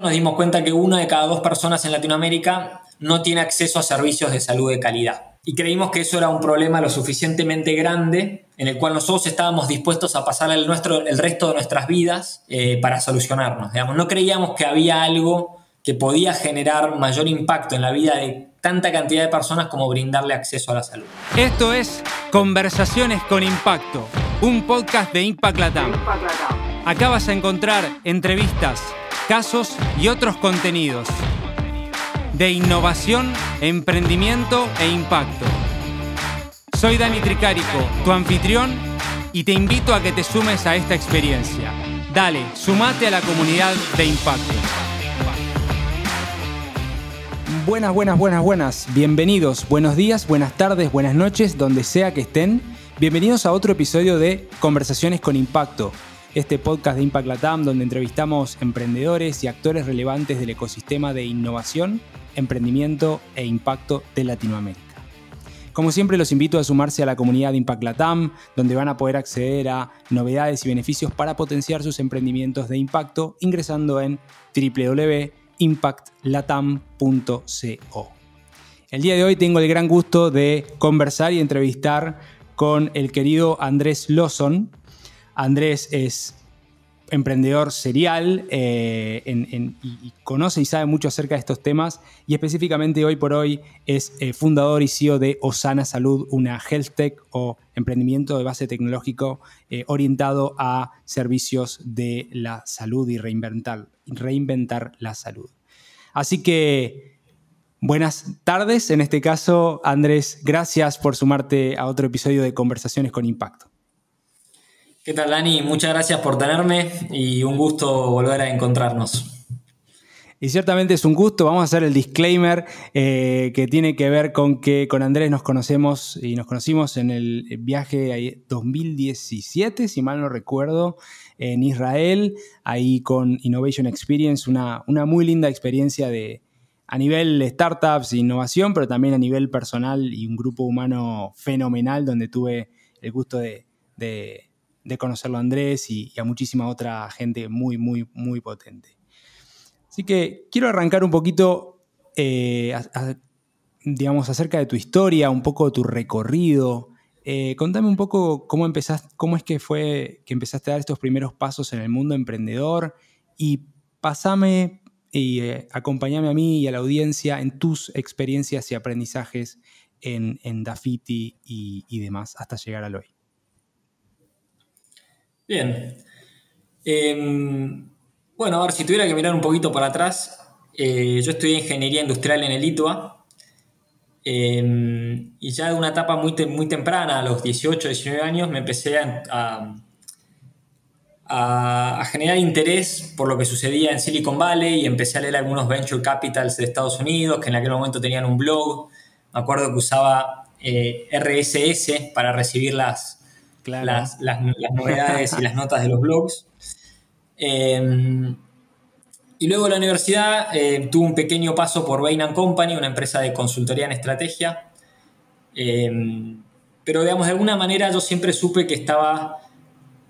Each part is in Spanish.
nos dimos cuenta que una de cada dos personas en Latinoamérica no tiene acceso a servicios de salud de calidad. Y creímos que eso era un problema lo suficientemente grande en el cual nosotros estábamos dispuestos a pasar el, nuestro, el resto de nuestras vidas eh, para solucionarnos. Digamos. No creíamos que había algo que podía generar mayor impacto en la vida de tanta cantidad de personas como brindarle acceso a la salud. Esto es Conversaciones con Impacto, un podcast de Impact Latam. Acá vas a encontrar entrevistas, casos y otros contenidos de innovación, emprendimiento e impacto. Soy Dani Tricarico, tu anfitrión, y te invito a que te sumes a esta experiencia. Dale, sumate a la comunidad de impacto. Buenas, buenas, buenas, buenas. Bienvenidos. Buenos días, buenas tardes, buenas noches, donde sea que estén. Bienvenidos a otro episodio de Conversaciones con Impacto, este podcast de Impact Latam donde entrevistamos emprendedores y actores relevantes del ecosistema de innovación emprendimiento e impacto de Latinoamérica. Como siempre los invito a sumarse a la comunidad de Impact Latam, donde van a poder acceder a novedades y beneficios para potenciar sus emprendimientos de impacto ingresando en www.impactlatam.co. El día de hoy tengo el gran gusto de conversar y entrevistar con el querido Andrés Lawson. Andrés es emprendedor serial eh, y, conoce y sabe mucho acerca de estos temas y específicamente hoy por hoy es eh, fundador y CEO de Osana Salud, una health tech o emprendimiento de base tecnológico eh, orientado a servicios de la salud y reinventar, reinventar la salud. Así que buenas tardes, en este caso Andrés, gracias por sumarte a otro episodio de Conversaciones con Impacto. ¿Qué tal, Dani? Muchas gracias por tenerme y un gusto volver a encontrarnos. Y ciertamente es un gusto. Vamos a hacer el disclaimer eh, que tiene que ver con que con Andrés nos conocemos y nos conocimos en el viaje 2017, si mal no recuerdo, en Israel, ahí con Innovation Experience, una, una muy linda experiencia de, a nivel startups e innovación, pero también a nivel personal y un grupo humano fenomenal donde tuve el gusto de de conocerlo a Andrés y, a muchísima otra gente muy, muy, muy potente. Así que quiero arrancar un poquito, eh, digamos, acerca de tu historia, un poco de tu recorrido. Eh, contame un poco cómo empezaste, cómo es que fue que empezaste a dar estos primeros pasos en el mundo emprendedor y pasame y eh, acompáñame a mí y a la audiencia en tus experiencias y aprendizajes en, en Dafiti y, y demás hasta llegar al hoy. Bien. Em, bueno, a ver, si tuviera que mirar un poquito para atrás, eh, yo estudié ingeniería industrial en el ITUA em, y ya de una etapa muy, muy temprana, a los 18, 19 años, me empecé a, a, generar interés por lo que sucedía en Silicon Valley y empecé a leer algunos venture capitals de Estados Unidos que en aquel momento tenían un blog. Me acuerdo que usaba eh, RSS para recibir las, las, novedades y las notas de los blogs. Em, y luego la universidad eh, tuvo un pequeño paso por Bain Company, una empresa de consultoría en estrategia. Em, pero digamos, de alguna manera yo siempre supe que estaba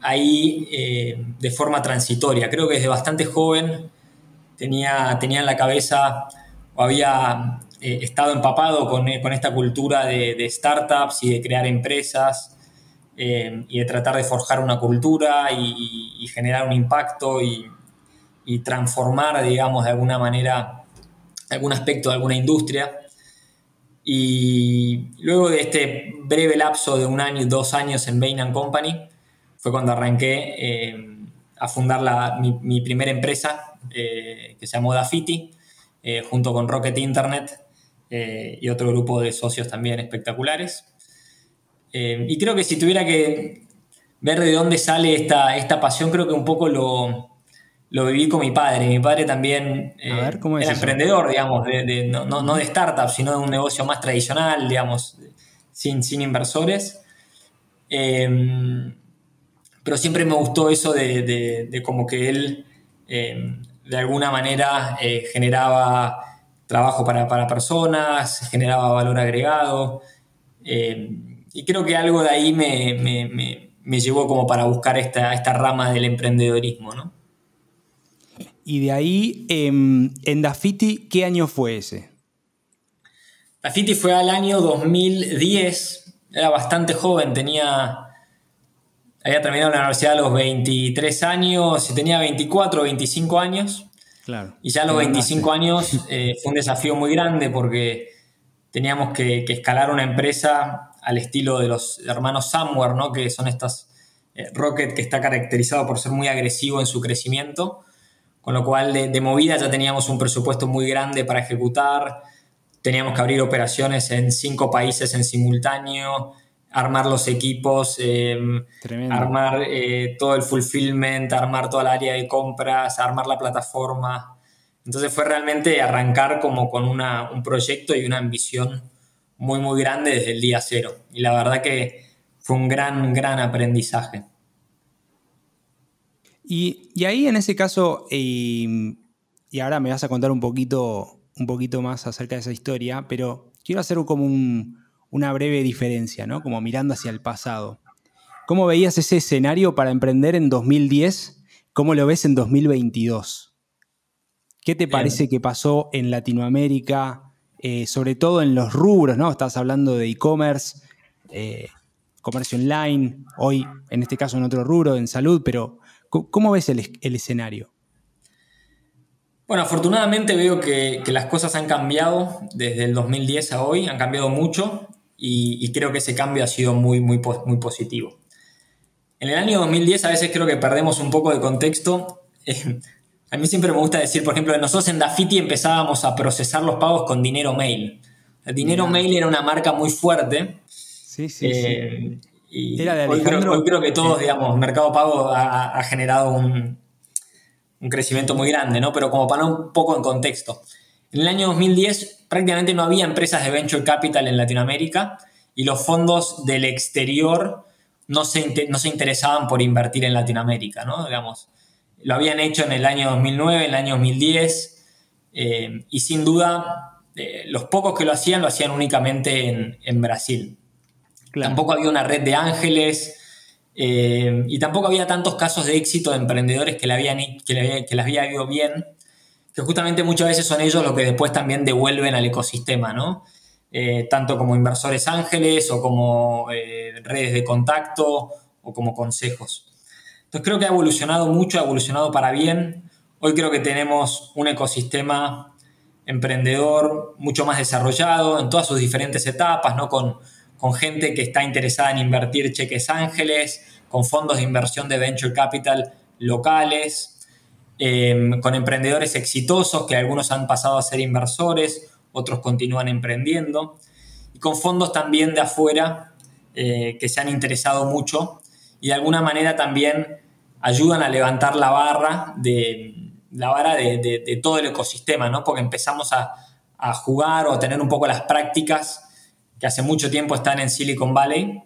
ahí eh, de forma transitoria. Creo que desde bastante joven tenía, tenía en la cabeza o había eh, estado empapado con, esta cultura de, startups y de crear empresas eh, y de tratar de forjar una cultura y, generar un impacto y, transformar, digamos, de alguna manera algún aspecto de alguna industria. Y luego de este breve lapso de un año, dos años en Bain Company, fue cuando arranqué eh, a fundar mi, primera empresa, eh, que se llamó Dafiti, junto con Rocket Internet y otro grupo de socios también espectaculares. Eh, y creo que si tuviera que ver de dónde sale esta, esta pasión, creo que un poco lo, lo viví con mi padre. Mi padre también eh, era emprendedor, digamos, no, de startup, sino de un negocio más tradicional, digamos, sin, sin inversores. Em, pero siempre me gustó eso de, como que él de alguna manera eh, generaba trabajo para, para, personas, generaba valor agregado. Y creo que algo de ahí me, llevó como para buscar esta, esta rama del emprendedorismo, ¿no? Y de ahí, em, en Dafiti, ¿qué año fue ese? Dafiti fue al año 2010, era bastante joven, tenía había terminado la universidad a los 23 años, tenía 24 o 25 años. Claro. Y ya a los 25 años eh, fue un desafío muy grande porque teníamos que, escalar una empresa al estilo de los hermanos Samware, ¿no? que son estas eh, Rocket que está caracterizado por ser muy agresivo en su crecimiento, con lo cual de, de movida ya teníamos un presupuesto muy grande para ejecutar, teníamos que abrir operaciones en cinco países en simultáneo, armar los equipos, em, armar eh, todo el fulfillment, armar toda el área de compras, armar la plataforma. Entonces fue realmente arrancar como con un proyecto y una ambición muy, muy grande desde el día cero. Y la verdad que fue un gran, gran aprendizaje. Y, ahí en ese caso, y ahora me vas a contar un poquito, un poquito más acerca de esa historia, pero quiero hacer como un, una breve diferencia, ¿no? Como mirando hacia el pasado. ¿Cómo veías ese escenario para emprender en 2010? ¿Cómo lo ves en 2022? ¿Qué te parece que pasó en Latinoamérica, eh, sobre todo en los rubros, ¿no? Estás hablando de e-commerce, eh, comercio online, hoy en este caso en otro rubro, en salud, pero ¿cómo ves el, escenario? Bueno, afortunadamente veo que, las cosas han cambiado desde el 2010 a hoy, han cambiado mucho y, creo que ese cambio ha sido muy, muy, muy positivo. En el año 2010 a veces creo que perdemos un poco de contexto. A mí siempre me gusta decir, por ejemplo, nosotros en Dafiti empezábamos a procesar los pagos con dinero mail. El dinero mail era una marca muy fuerte. Sí, sí, sí. Eh, y era de hoy, creo, que todos, digamos, Mercado Pago ha, generado un, un, crecimiento muy grande, ¿no? Pero como para un poco en contexto. En el año 2010 prácticamente no había empresas de venture capital en Latinoamérica y los fondos del exterior no se, no se interesaban por invertir en Latinoamérica, ¿no? Digamos, lo habían hecho en el año 2009, en el año 2010 eh, y sin duda eh, los pocos que lo hacían lo hacían únicamente en, Brasil. Tampoco había una red de ángeles eh, y tampoco había tantos casos de éxito de emprendedores que, le habían, que, le, que les había ido bien que justamente muchas veces son ellos los que después también devuelven al ecosistema, ¿no? Tanto como inversores ángeles o como redes de contacto o como consejos. Entonces creo que ha evolucionado mucho, ha evolucionado para bien. Hoy creo que tenemos un ecosistema emprendedor mucho más desarrollado en todas sus diferentes etapas, ¿no? con, con gente que está interesada en invertir cheques ángeles, con fondos de inversión de venture capital locales, Em, con emprendedores exitosos que algunos han pasado a ser inversores, otros continúan emprendiendo, y con fondos también de afuera eh, que se han interesado mucho y de alguna manera también ayudan a levantar la barra de, la vara de, todo el ecosistema, ¿no? porque empezamos a, jugar o a tener un poco las prácticas que hace mucho tiempo están en Silicon Valley.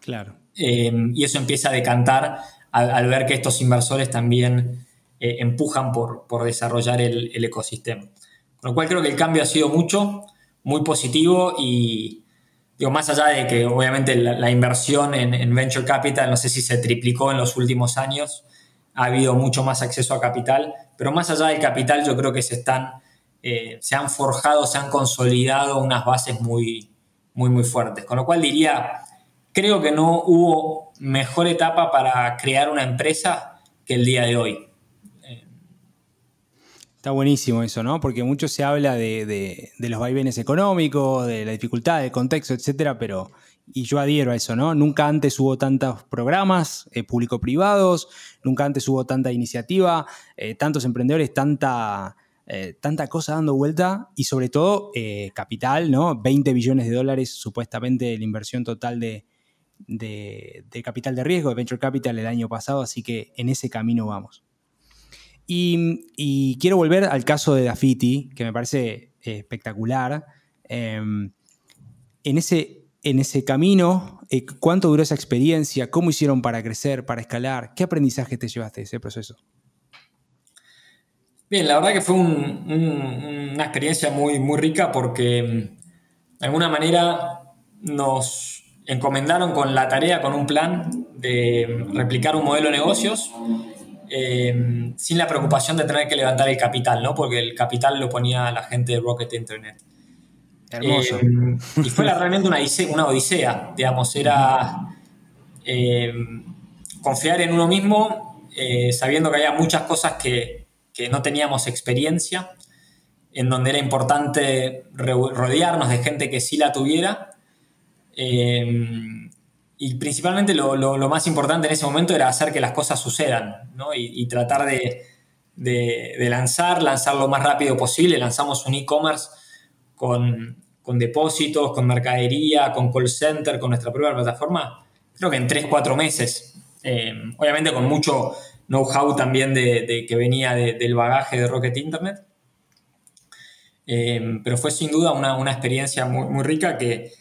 Claro. Em, y eso empieza a decantar al ver que estos inversores también eh, empujan por, por desarrollar el, ecosistema. Con lo cual creo que el cambio ha sido mucho, muy positivo y digo, más allá de que obviamente la, inversión en, venture capital, no sé si se triplicó en los últimos años, ha habido mucho más acceso a capital, pero más allá del capital yo creo que se están, eh, se han forjado, se han consolidado unas bases muy, muy, muy fuertes. Con lo cual diría, creo que no hubo mejor etapa para crear una empresa que el día de hoy. Está buenísimo eso, ¿no? Porque mucho se habla de, los vaivenes económicos, de la dificultad, del contexto, etcétera, pero. Y yo adhiero a eso, ¿no? Nunca antes hubo tantos programas eh, público-privados, nunca antes hubo tanta iniciativa, eh, tantos emprendedores, tanta, eh, tanta cosa dando vuelta y sobre todo capital, ¿no? 20 billones de dólares supuestamente la inversión total de, de, capital de riesgo, de venture capital el año pasado, así que en ese camino vamos. Y, quiero volver al caso de Dafiti, que me parece eh, espectacular. Em, en, ese, en ese camino, eh, ¿cuánto duró esa experiencia? ¿Cómo hicieron para crecer, para escalar? ¿Qué aprendizaje te llevaste de ese proceso? Bien, la verdad que fue una experiencia muy, muy rica porque em, de alguna manera nos encomendaron con la tarea, con un plan de replicar un modelo de negocios eh, sin la preocupación de tener que levantar el capital, ¿no? Porque el capital lo ponía la gente de Rocket Internet. Hermoso. y fue realmente una, una odisea, digamos, era confiar en uno mismo, sabiendo que había muchas cosas que, que no teníamos experiencia en donde era importante rodearnos de gente que sí la tuviera. Eh, y principalmente lo, más importante en ese momento era hacer que las cosas sucedan ¿no? y, tratar de, lanzar, lanzar lo más rápido posible. Lanzamos un e-commerce con, depósitos, con mercadería, con call center, con nuestra propia plataforma, creo que en 3-4 meses. Eh, obviamente con mucho know-how también de, que venía del bagaje de Rocket Internet. Eh, pero fue sin duda una, una experiencia muy, muy, rica que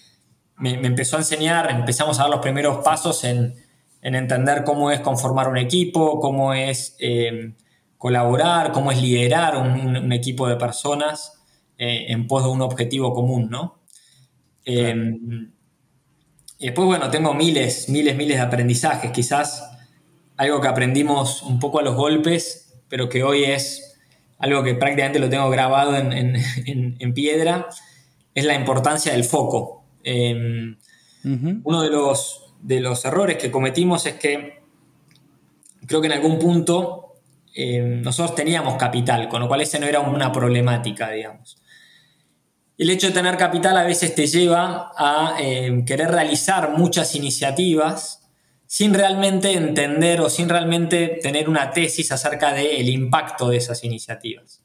me, empezó a enseñar, empezamos a dar los primeros pasos en, en entender cómo es conformar un equipo, cómo es eh, colaborar, cómo es liderar un, equipo de personas eh, en pos de un objetivo común, ¿no? y después, bueno, tengo miles, miles, miles de aprendizajes, quizás algo que aprendimos un poco a los golpes, pero que hoy es algo que prácticamente lo tengo grabado en, piedra, es la importancia del foco. Em, uno de los, de los errores que cometimos es que creo que en algún punto em, nosotros teníamos capital, con lo cual ese no era una problemática, digamos. El hecho de tener capital a veces te lleva a em, querer realizar muchas iniciativas sin realmente entender o sin realmente tener una tesis acerca del impacto de esas iniciativas.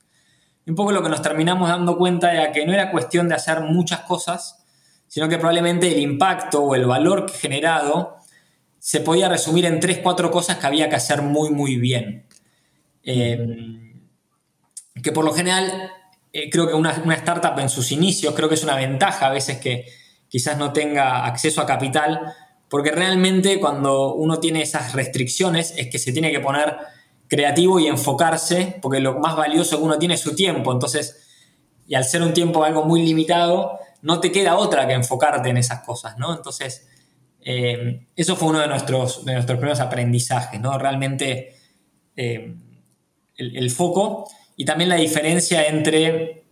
un poco lo que nos terminamos dando cuenta era que no era cuestión de hacer muchas cosas, sino que probablemente el impacto o el valor generado se podía resumir en tres, cuatro cosas que había que hacer muy, muy bien. Eh, que por lo general, eh, creo que una, una startup en sus inicios, creo que es una ventaja a veces que quizás no tenga acceso a capital, porque realmente cuando uno tiene esas restricciones es que se tiene que poner creativo y enfocarse, porque lo más valioso que uno tiene es su tiempo. Entonces, y al ser un tiempo algo muy limitado, no te queda otra que enfocarte en esas cosas, ¿no? Entonces, eh, eso fue uno de nuestros, de nuestros primeros aprendizajes, ¿no? Realmente eh, el, foco y también la diferencia entre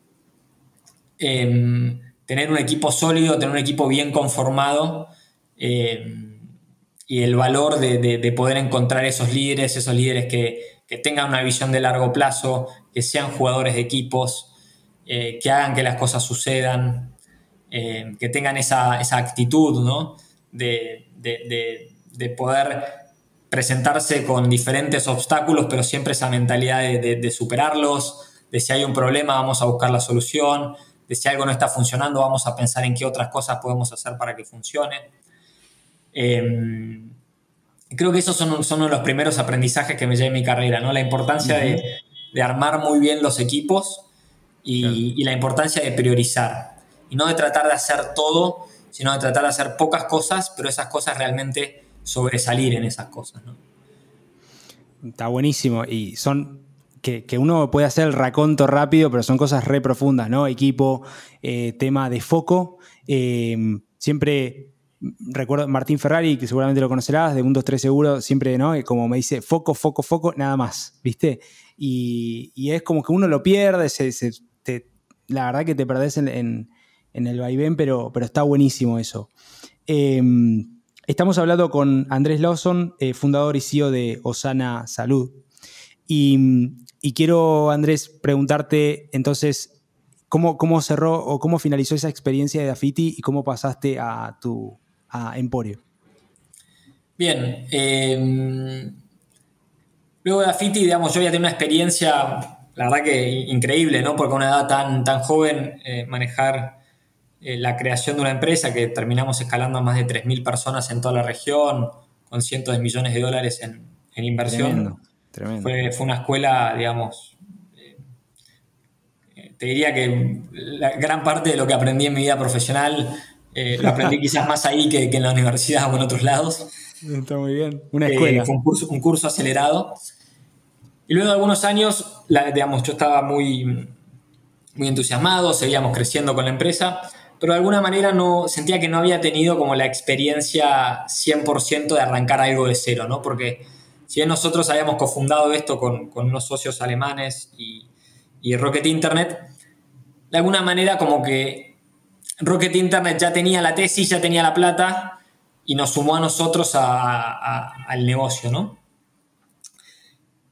eh, tener un equipo sólido, tener un equipo bien conformado eh, y el valor de, poder encontrar esos líderes, esos líderes que, tengan una visión de largo plazo, que sean jugadores de equipos, eh, que hagan que las cosas sucedan, eh, que tengan esa, actitud ¿no? de, poder presentarse con diferentes obstáculos, pero siempre esa mentalidad de, superarlos, de si hay un problema vamos a buscar la solución, de si algo no está funcionando vamos a pensar en qué otras cosas podemos hacer para que funcione. Em, creo que esos son, son, uno de los primeros aprendizajes que me llevé en mi carrera, ¿no? La importancia de, armar muy bien los equipos y, la importancia de priorizar. Y no de tratar de hacer todo, sino de tratar de hacer pocas cosas, pero esas cosas realmente sobresalir en esas cosas, Está buenísimo. Y son que, uno puede hacer el raconto rápido, pero son cosas re profundas, ¿no? Equipo, eh, tema de foco. Em, siempre recuerdo Martín Ferrari, que seguramente lo conocerás, de un 2-3 seguro, siempre, ¿no? Como me dice, foco, foco, foco, nada más, ¿viste? Y, es como que uno lo pierde, la verdad que te perdés en, el vaivén, pero, pero está buenísimo eso. Em, estamos hablando con Andrés Lawson, eh, fundador y CEO de Osana Salud. Y, y, quiero, Andrés, preguntarte entonces, ¿cómo, ¿cómo cerró o cómo finalizó esa experiencia de Dafiti y cómo pasaste a tu, a Emporio? Bien. Em, luego de Afiti, digamos, yo ya tengo una experiencia, la verdad que increíble, ¿no? Porque a una edad tan, tan joven, eh, manejar eh, la creación de una empresa que terminamos escalando a más de 3.000 personas en toda la región, con cientos de millones de dólares en, inversión. Tremendo, Fue, fue, una escuela, digamos, eh, te diría que la gran parte de lo que aprendí en mi vida profesional eh, lo aprendí quizás más ahí que, en la universidad o en otros lados. Está muy bien. Una eh, escuela. fue un curso, acelerado. Y luego de algunos años, digamos, yo estaba muy, muy entusiasmado, seguíamos creciendo con la empresa, pero de alguna manera no, sentía que no había tenido como la experiencia 100% de arrancar algo de cero, ¿no? Porque si bien nosotros habíamos cofundado esto con, unos socios alemanes y, Rocket Internet, de alguna manera como que Rocket Internet ya tenía la tesis, ya tenía la plata y nos sumó a nosotros al negocio, ¿no?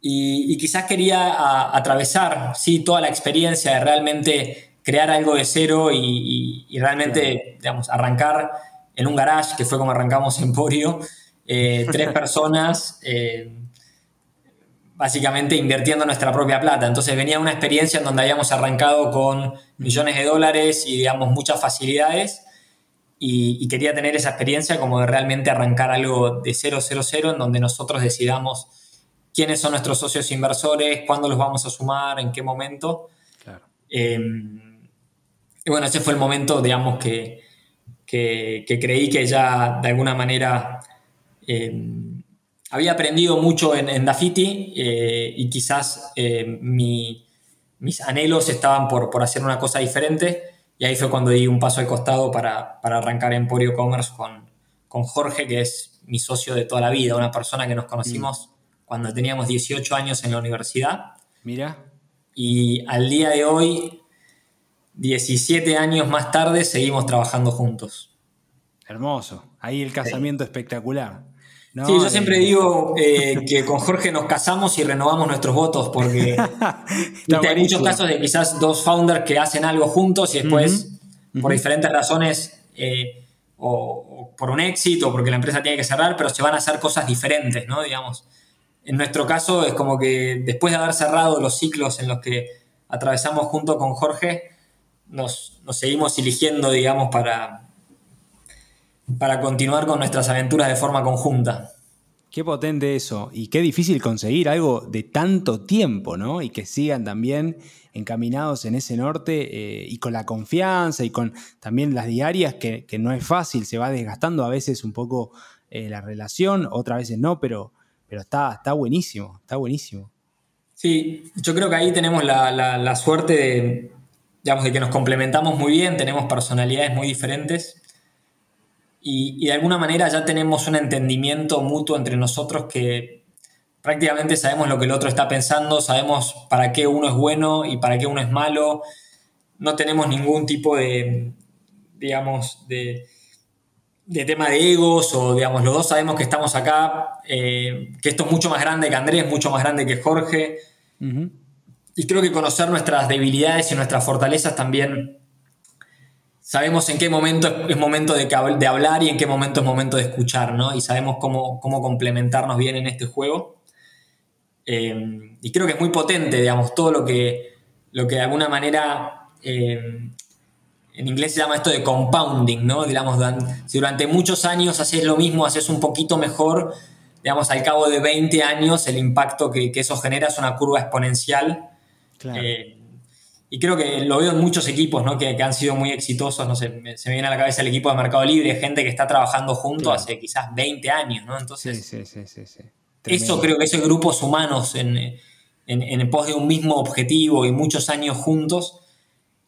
Y, quizás quería atravesar, sí, toda la experiencia de realmente crear algo de cero y, realmente, digamos, arrancar en un garage, que fue como arrancamos Emporio, eh, tres personas, eh, básicamente invirtiendo nuestra propia plata. Entonces venía una experiencia en donde habíamos arrancado con millones de dólares y, digamos, muchas facilidades. Y, quería tener esa experiencia como de realmente arrancar algo de 000 en donde nosotros decidamos quiénes son nuestros socios inversores, cuándo los vamos a sumar, en qué momento. Eh, y bueno, ese fue el momento, digamos, que, que, creí que ya de alguna manera eh, había aprendido mucho en, en Dafiti eh, y quizás eh, mis anhelos estaban por, por, hacer una cosa diferente y ahí fue cuando di un paso al costado para, para arrancar Emporio Commerce con, con, Jorge, que es mi socio de toda la vida, una persona que nos conocimos cuando teníamos 18 años en la universidad. Mira. Y al día de hoy, 17 años más tarde, seguimos trabajando juntos. Hermoso. Ahí el casamiento espectacular. sí, yo siempre digo eh, que con Jorge nos casamos y renovamos nuestros votos porque hay muchos casos de quizás dos founders que hacen algo juntos y después, por diferentes razones, eh, o, por un éxito o porque la empresa tiene que cerrar, pero se van a hacer cosas diferentes, ¿no? Digamos. En nuestro caso es como que después de haber cerrado los ciclos en los que atravesamos junto con Jorge, nos, nos seguimos eligiendo, digamos, para, para continuar con nuestras aventuras de forma conjunta. Qué potente eso y qué difícil conseguir algo de tanto tiempo, ¿no? Y que sigan también encaminados en ese norte eh, y con la confianza y con también las diarias, que, no es fácil, se va desgastando a veces un poco eh, la relación, otras veces no, pero, pero está, está buenísimo, está buenísimo. Sí, yo creo que ahí tenemos la, la suerte de, digamos, de que nos complementamos muy bien, tenemos personalidades muy diferentes y, de alguna manera ya tenemos un entendimiento mutuo entre nosotros que prácticamente sabemos lo que el otro está pensando, sabemos para qué uno es bueno y para qué uno es malo, no tenemos ningún tipo de, digamos, de, tema de egos o, digamos, los dos sabemos que estamos acá, eh, que esto es mucho más grande que Andrés, mucho más grande que Jorge. Y creo que conocer nuestras debilidades y nuestras fortalezas también sabemos en qué momento es momento de, hablar y en qué momento es momento de escuchar, ¿no? Y sabemos cómo, cómo complementarnos bien en este juego. Eh, y creo que es muy potente, digamos, todo lo que, lo que de alguna manera eh, en inglés se llama esto de compounding, ¿no? Digamos, si durante muchos años haces lo mismo, haces un poquito mejor, digamos, al cabo de 20 años el impacto que, eso genera es una curva exponencial. Claro. Eh, y creo que lo veo en muchos equipos ¿no? que, han sido muy exitosos. No sé, se me viene a la cabeza el equipo de Mercado Libre, gente que está trabajando junto hace quizás 20 años. ¿no? Entonces, sí, sí, sí, sí, Eso creo que esos grupos humanos en, en, en pos de un mismo objetivo y muchos años juntos,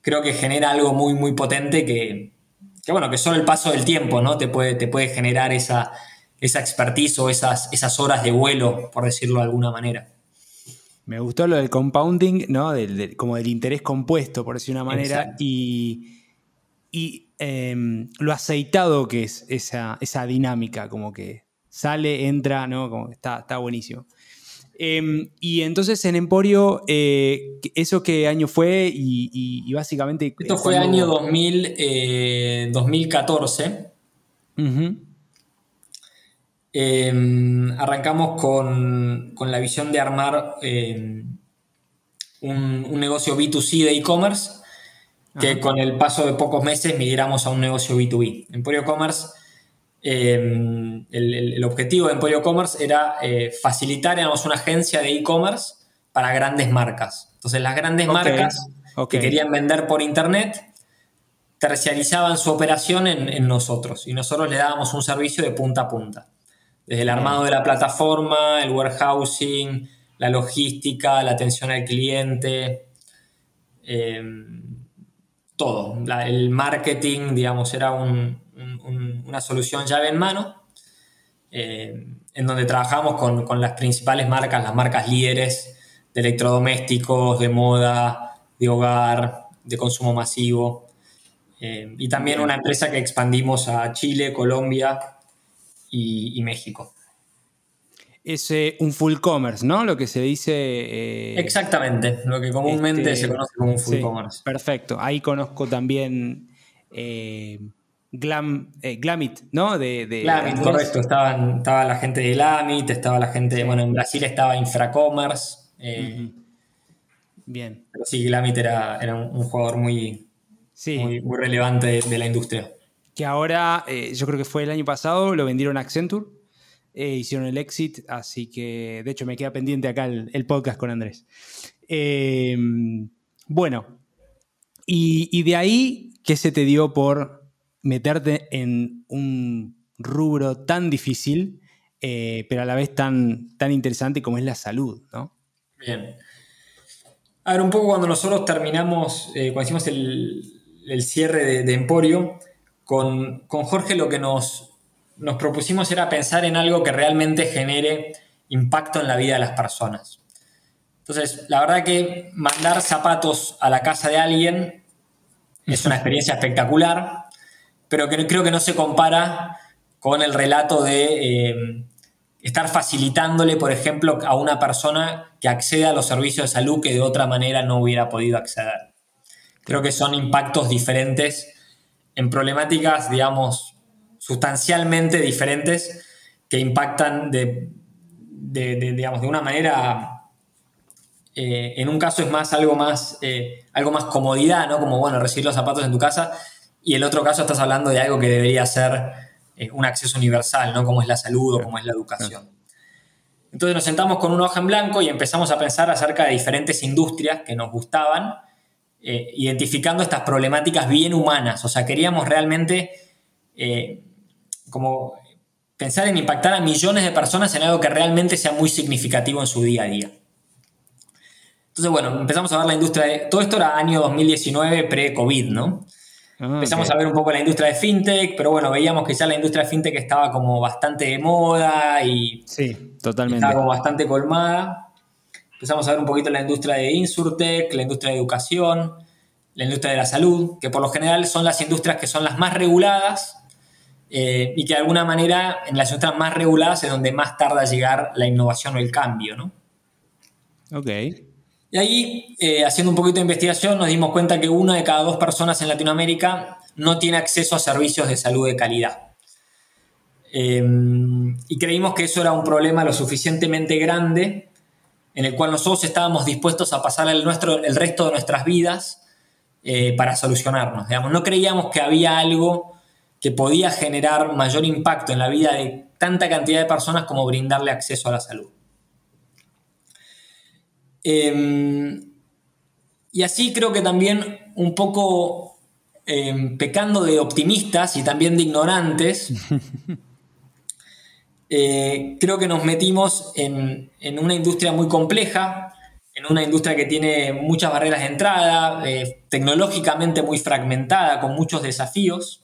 creo que genera algo muy, muy potente que, que bueno, que solo el paso del tiempo ¿no? te, puede, te puede generar esa, esa expertise o esas, esas horas de vuelo, por decirlo de alguna manera. Me gustó lo del compounding, ¿no? como del interés compuesto, por decir una manera, y, y em, lo aceitado que es esa, esa, dinámica, como que sale, entra, ¿no? Como está, está buenísimo. Em, y entonces en Emporio, eh, ¿eso qué año fue? Y, básicamente... Esto fue año 2000, 2014. Uh Em, arrancamos con, la visión de armar em, un, negocio B2C de e-commerce que con el paso de pocos meses migramos a un negocio B2B. Emporio Commerce, em, el, objetivo de Emporio Commerce era eh, facilitar una agencia de e-commerce para grandes marcas. Entonces las grandes marcas que querían vender por internet tercializaban su operación en nosotros y nosotros le dábamos un servicio de punta a punta. Desde el armado de la plataforma, el warehousing, la logística, la atención al cliente, eh, todo. el marketing, digamos, era una solución llave en mano. en donde trabajamos con, con, las principales marcas, las marcas líderes de electrodomésticos, de moda, de hogar, de consumo masivo. y también una empresa que expandimos a Chile, Colombia y, y México es un full commerce, ¿no? Lo que se dice. Eh, Exactamente, lo que comúnmente este, se conoce como un full commerce. Perfecto. Ahí conozco también eh, Glam, eh, Glamit, ¿no? De, Glamit, correcto. Estaban, estaba la gente de Glamit, estaba la gente. Bueno, en Brasil estaba Infracommerce. Bien. Pero sí, Glamit era, era un, jugador muy, muy, relevante de, la industria. Que ahora, yo creo que fue el año pasado, lo vendieron a Accenture. Eh, hicieron el exit, así que de hecho me queda pendiente acá el, podcast con Andrés. Em, bueno, y, de ahí, ¿qué se te dio por meterte en un rubro tan difícil, eh, pero a la vez tan, tan interesante como es la salud, ¿no? Bien. A ver, un poco cuando nosotros terminamos, eh, cuando hicimos el, cierre de, Emporio, con, con Jorge lo que nos, nos propusimos era pensar en algo que realmente genere impacto en la vida de las personas. Entonces, la verdad que mandar zapatos a la casa de alguien es una experiencia espectacular, pero que creo que no se compara con el relato de eh, estar facilitándole, por ejemplo, a una persona que accede a los servicios de salud que de otra manera no hubiera podido acceder. Creo que son impactos diferentes en problemáticas, digamos, sustancialmente diferentes que impactan de, digamos, de una manera, eh, en un caso es más algo más, eh, algo más comodidad, ¿no? Como, bueno, recibir los zapatos en tu casa, y en el otro caso estás hablando de algo que debería ser eh, un acceso universal, ¿no? Como es la salud o como es la educación. Entonces nos sentamos con un hoja en blanco y empezamos a pensar acerca de diferentes industrias que nos gustaban, identificando estas problemáticas bien humanas. O sea, queríamos realmente como pensar en impactar a millones de personas en algo que realmente sea muy significativo en su día a día. Entonces, bueno, empezamos a ver la industria de... Todo esto era año 2019, pre-COVID, ¿no? Ah, empezamos a ver un poco la industria de fintech, pero bueno, veíamos que ya la industria de fintech estaba como bastante de moda y... Sí, totalmente. Estaba como bastante colmada. Empezamos a ver un poquito la industria de Insurtech, la industria de educación, la industria de la salud, que por lo general son las industrias que son las más reguladas eh, y que de alguna manera en las otras más reguladas es donde más tarda llegar la innovación o el cambio, ¿no? Ok. Y ahí, eh, haciendo un poquito de investigación, nos dimos cuenta que una de cada dos personas en Latinoamérica no tiene acceso a servicios de salud de calidad. Eh, y creímos que eso era un problema lo suficientemente grande en el cual nosotros estábamos dispuestos a pasar el, nuestro, el resto de nuestras vidas para solucionarnos. No creíamos que había algo que podía generar mayor impacto en la vida de tanta cantidad de personas como brindarle acceso a la salud. Em, y así creo que también un poco em, pecando de optimistas y también de ignorantes, eh, creo que nos metimos en, una industria muy compleja, en una industria que tiene muchas barreras de entrada, eh, tecnológicamente muy fragmentada, con muchos desafíos.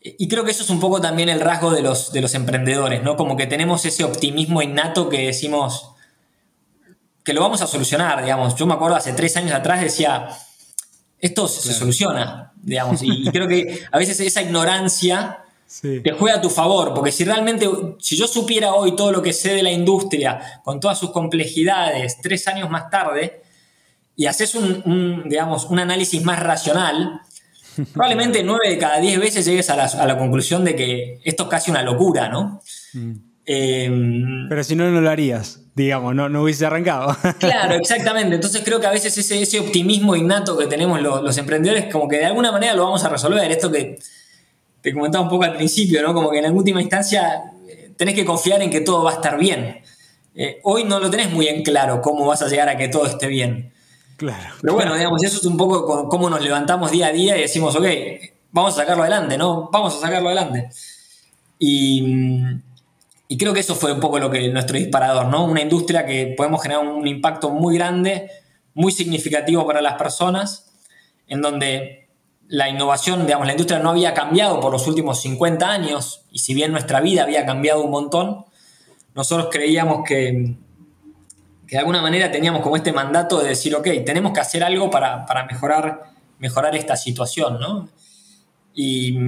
Y creo que eso es un poco también el rasgo de los, de los emprendedores, ¿no? Como que tenemos ese optimismo innato que decimos que lo vamos a solucionar, digamos. Yo me acuerdo hace tres años atrás decía, esto se soluciona, digamos. Y, creo que a veces esa ignorancia te juega a tu favor, porque si realmente, si yo supiera hoy todo lo que sé de la industria, con todas sus complejidades, tres años más tarde, y haces un digamos, un análisis más racional, probablemente nueve de cada diez veces llegues a la, conclusión de que esto es casi una locura, ¿no? Mm. Em, Pero si no, no lo harías, digamos, no, no hubiese arrancado. claro, exactamente. Entonces creo que a veces ese, ese optimismo innato que tenemos los, emprendedores, como que de alguna manera lo vamos a resolver. Esto que te comentaba un poco al principio, ¿no? Como que en última instancia eh, tenés que confiar en que todo va a estar bien. Eh, hoy no lo tenés muy en claro cómo vas a llegar a que todo esté bien. Claro. Pero bueno, digamos, eso es un poco cómo nos levantamos día a día y decimos, ok, vamos a sacarlo adelante, ¿no? Vamos a sacarlo adelante. Y, creo que eso fue un poco lo que nuestro disparador, ¿no? Una industria que podemos generar un impacto muy grande, muy significativo para las personas, en donde la innovación, digamos, la industria no había cambiado por los últimos 50 años, y si bien nuestra vida había cambiado un montón, nosotros creíamos que, que de alguna manera teníamos como este mandato de decir, ok, tenemos que hacer algo para, mejorar, mejorar esta situación, ¿no? Y,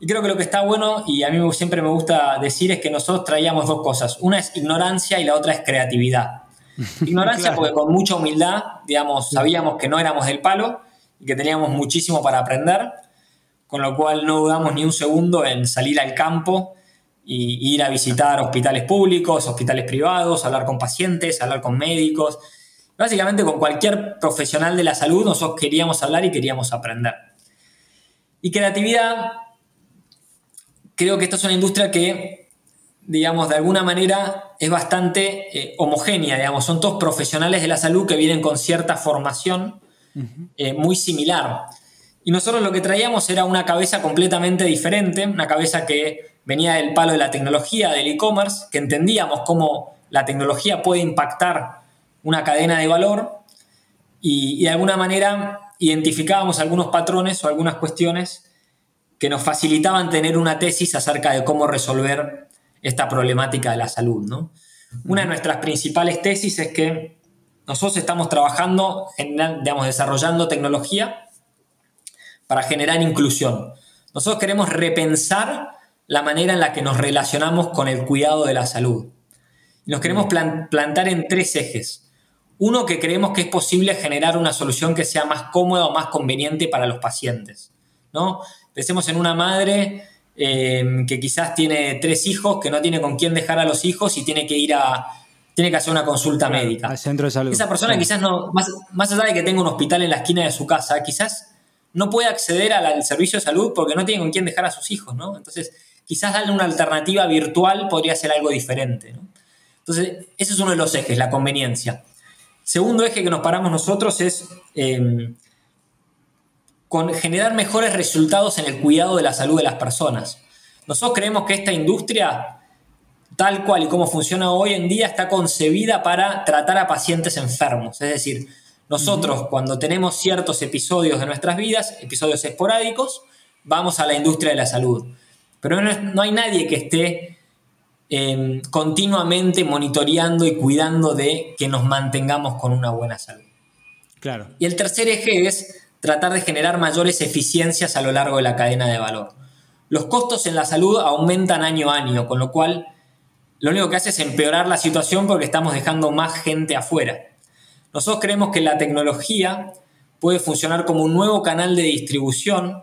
y, creo que lo que está bueno, y a mí siempre me gusta decir, es que nosotros traíamos dos cosas. Una es ignorancia y la otra es creatividad. Ignorancia porque con mucha humildad, digamos, sabíamos que no éramos del palo que teníamos muchísimo para aprender, con lo cual no dudamos ni un segundo en salir al campo y ir a visitar hospitales públicos, hospitales privados, hablar con pacientes, hablar con médicos. Básicamente con cualquier profesional de la salud nosotros queríamos hablar y queríamos aprender. Y creatividad, creo que esta es una industria que, digamos, de alguna manera es bastante eh, homogénea, digamos, son todos profesionales de la salud que vienen con cierta formación eh, muy similar. Y nosotros lo que traíamos era una cabeza completamente diferente, una cabeza que venía del palo de la tecnología, del e-commerce, que entendíamos cómo la tecnología puede impactar una cadena de valor y, de alguna manera identificábamos algunos patrones o algunas cuestiones que nos facilitaban tener una tesis acerca de cómo resolver esta problemática de la salud. ¿no? Una de nuestras principales tesis es que nosotros estamos trabajando, digamos, desarrollando tecnología para generar inclusión. Nosotros queremos repensar la manera en la que nos relacionamos con el cuidado de la salud. Nos queremos plantar en tres ejes. Uno, que creemos que es posible generar una solución que sea más cómoda o más conveniente para los pacientes. ¿no? Pensemos en una madre eh, que quizás tiene tres hijos, que no tiene con quién dejar a los hijos y tiene que ir a, tiene que hacer una consulta médica. Al centro de salud. Esa persona quizás no, más, más, allá de que tenga un hospital en la esquina de su casa, quizás no puede acceder al servicio de salud porque no tiene con quién dejar a sus hijos, ¿no? Entonces, quizás darle una alternativa virtual podría ser algo diferente. Entonces, ese es uno de los ejes, la conveniencia. Segundo eje que nos paramos nosotros es em, con generar mejores resultados en el cuidado de la salud de las personas. Nosotros creemos que esta industria, tal cual y como funciona hoy en día, está concebida para tratar a pacientes enfermos. Es decir, nosotros cuando tenemos ciertos episodios de nuestras vidas, episodios esporádicos, vamos a la industria de la salud. Pero no, hay nadie que esté em, continuamente monitoreando y cuidando de que nos mantengamos con una buena salud. Claro. Y el tercer eje es tratar de generar mayores eficiencias a lo largo de la cadena de valor. Los costos en la salud aumentan año a año, con lo cual lo único que hace es empeorar la situación porque estamos dejando más gente afuera. Nosotros creemos que la tecnología puede funcionar como un nuevo canal de distribución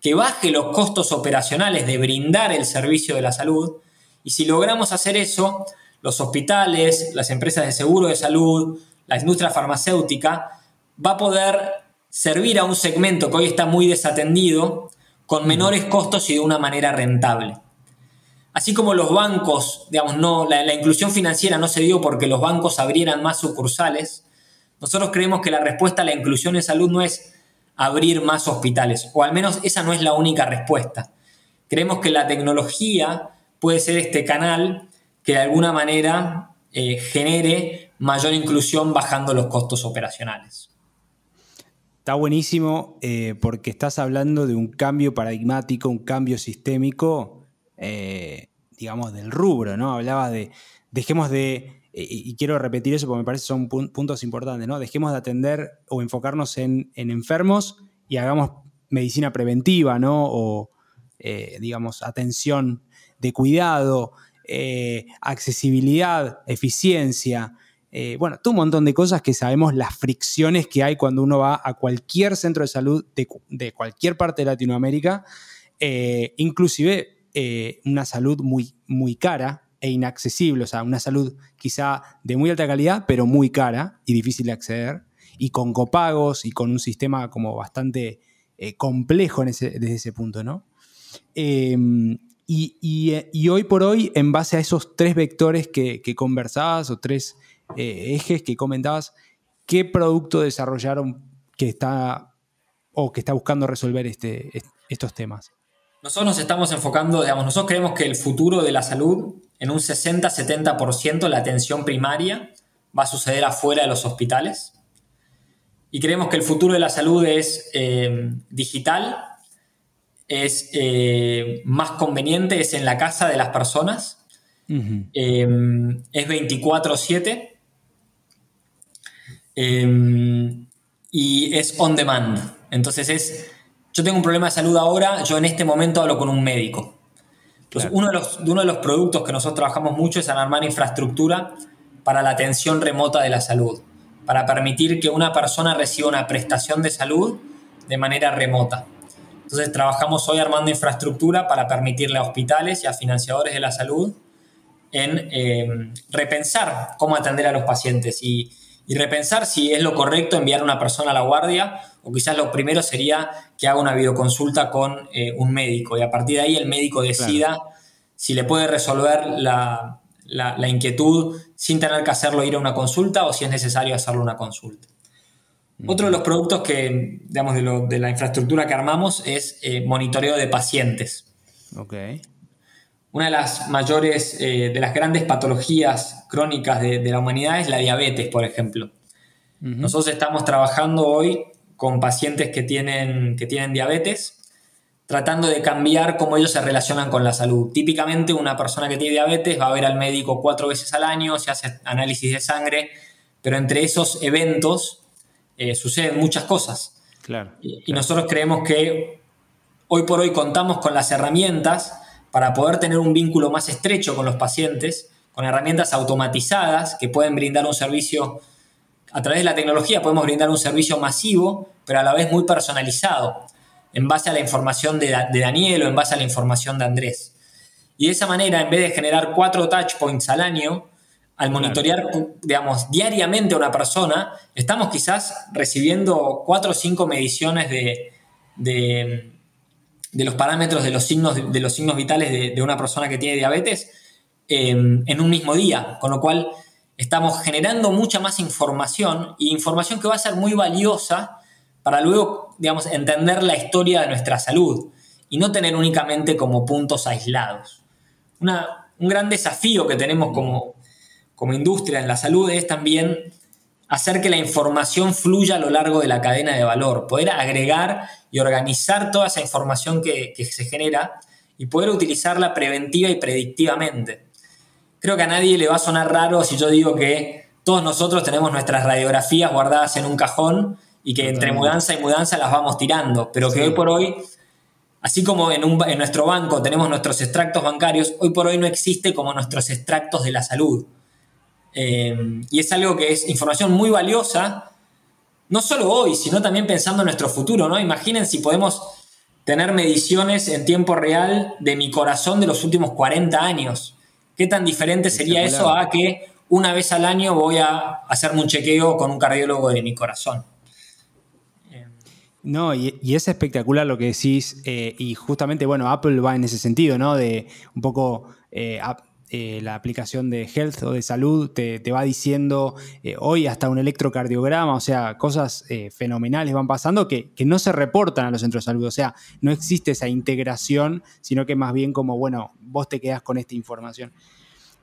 que baje los costos operacionales de brindar el servicio de la salud. Y si logramos hacer eso, los hospitales, las empresas de seguro de salud, la industria farmacéutica, va a poder servir a un segmento que hoy está muy desatendido con menores costos y de una manera rentable. Así como los bancos, digamos, no, la, inclusión financiera no se dio porque los bancos abrieran más sucursales, nosotros creemos que la respuesta a la inclusión en salud no es abrir más hospitales, o al menos esa no es la única respuesta. Creemos que la tecnología puede ser este canal que de alguna manera eh, genere mayor inclusión bajando los costos operacionales. Está buenísimo eh, porque estás hablando de un cambio paradigmático, un cambio sistémico, eh, digamos, del rubro, ¿no? Hablabas de, dejemos de y quiero repetir eso porque me parece que son puntos importantes, ¿no? Dejemos de atender o enfocarnos en, enfermos y hagamos medicina preventiva, ¿no? O, eh, digamos, atención de cuidado, eh, accesibilidad, eficiencia, eh, bueno, todo un montón de cosas que sabemos las fricciones que hay cuando uno va a cualquier centro de salud de, de cualquier parte de Latinoamérica, inclusive una salud muy, muy cara, e inaccesible, o sea, una salud quizá de muy alta calidad, pero muy cara y difícil de acceder, y con copagos y con un sistema como bastante eh, complejo desde ese punto, ¿no? Em, y, hoy por hoy, en base a esos tres vectores que, conversabas o tres eh, ejes que comentabas, ¿qué producto desarrollaron que está o que está buscando resolver este, estos temas? Nosotros nos estamos enfocando, digamos, nosotros creemos que el futuro de la salud, en un 60-70% la atención primaria va a suceder afuera de los hospitales. y creemos que el futuro de la salud es eh, digital, es eh, más conveniente, es en la casa de las personas, es 24/7 y es on demand. Entonces es, yo tengo un problema de salud ahora, yo en este momento hablo con un médico. Entonces, uno, de los, uno de los productos que nosotros trabajamos mucho es armar infraestructura para la atención remota de la salud, para permitir que una persona reciba una prestación de salud de manera remota. Entonces trabajamos hoy armando infraestructura para permitirle a hospitales y a financiadores de la salud en eh, repensar cómo atender a los pacientes y, y repensar si es lo correcto enviar a una persona a la guardia o quizás lo primero sería que haga una videoconsulta con eh, un médico y a partir de ahí el médico decida si le puede resolver la, inquietud sin tener que hacerlo ir a una consulta o si es necesario hacerlo una consulta. Otro de los productos que, digamos, de, la infraestructura que armamos es eh, monitoreo de pacientes. Okay. Una de las mayores, eh, de las grandes patologías crónicas de, la humanidad es la diabetes, por ejemplo. Nosotros estamos trabajando hoy con pacientes que tienen, que tienen diabetes, tratando de cambiar cómo ellos se relacionan con la salud. Típicamente una persona que tiene diabetes va a ver al médico cuatro veces al año, se hace análisis de sangre, pero entre esos eventos eh, suceden muchas cosas. Claro, y nosotros creemos que hoy por hoy contamos con las herramientas para poder tener un vínculo más estrecho con los pacientes, con herramientas automatizadas que pueden brindar un servicio, a través de la tecnología podemos brindar un servicio masivo, pero a la vez muy personalizado, en base a la información de, Daniel o en base a la información de Andrés. Y de esa manera, en vez de generar cuatro touch points al año, al monitorear, digamos, diariamente a una persona, estamos quizás recibiendo cuatro o cinco mediciones de, de los parámetros de los signos, de los signos vitales de, una persona que tiene diabetes em, en un mismo día, con lo cual estamos generando mucha más información y información que va a ser muy valiosa para luego, digamos, entender la historia de nuestra salud y no tener únicamente como puntos aislados. un gran desafío que tenemos como, como industria en la salud es también hacer que la información fluya a lo largo de la cadena de valor, poder agregar y organizar toda esa información que, se genera y poder utilizarla preventiva y predictivamente. Creo que a nadie le va a sonar raro si yo digo que todos nosotros tenemos nuestras radiografías guardadas en un cajón y que entre mudanza y mudanza las vamos tirando, pero que hoy por hoy, así como en, en nuestro banco tenemos nuestros extractos bancarios, hoy por hoy no existe como nuestros extractos de la salud. Eh, y es algo que es información muy valiosa, no solo hoy, sino también pensando en nuestro futuro, ¿no? Imaginen si podemos tener mediciones en tiempo real de mi corazón de los últimos 40 años. ¿Qué tan diferente sería eso a que una vez al año voy a hacerme un chequeo con un cardiólogo de mi corazón? No, y, es espectacular lo que decís, eh, y justamente, bueno, Apple va en ese sentido, ¿no? De un poco eh, eh, la aplicación de health o de salud te, va diciendo eh, hoy hasta un electrocardiograma, o sea, cosas eh, fenomenales van pasando que, no se reportan a los centros de salud, o sea, no existe esa integración, sino que más bien como, bueno, vos te quedás con esta información.